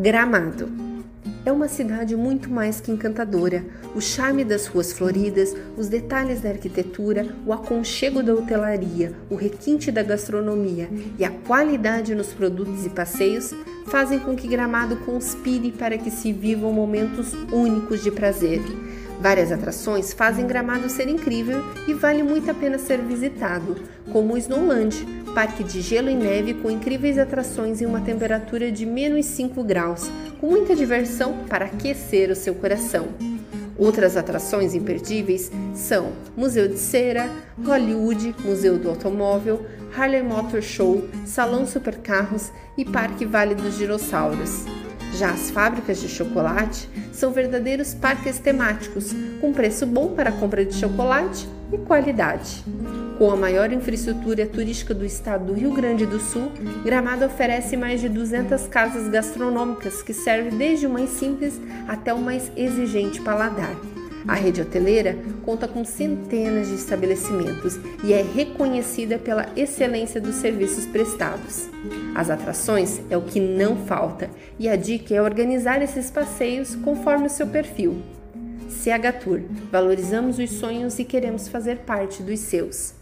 Gramado. É uma cidade muito mais que encantadora. O charme das ruas floridas, os detalhes da arquitetura, o aconchego da hotelaria, o requinte da gastronomia e a qualidade nos produtos e passeios fazem com que Gramado conspire para que se vivam momentos únicos de prazer. Várias atrações fazem Gramado ser incrível e vale muito a pena ser visitado, como o Snowland, parque de gelo e neve com incríveis atrações em uma temperatura de menos 5 graus, com muita diversão para aquecer o seu coração. Outras atrações imperdíveis são Museu de Cera, Hollywood, Museu do Automóvel, Harley Motor Show, Salão Supercarros e Parque Vale dos Dinossauros. Já as fábricas de chocolate são verdadeiros parques temáticos, com preço bom para a compra de chocolate e qualidade. Com a maior infraestrutura turística do estado do Rio Grande do Sul, Gramado oferece mais de 200 casas gastronômicas que servem desde o mais simples até o mais exigente paladar. A rede hoteleira conta com centenas de estabelecimentos e é reconhecida pela excelência dos serviços prestados. As atrações é o que não falta e a dica é organizar esses passeios conforme o seu perfil. CH Tour, valorizamos os sonhos e queremos fazer parte dos seus.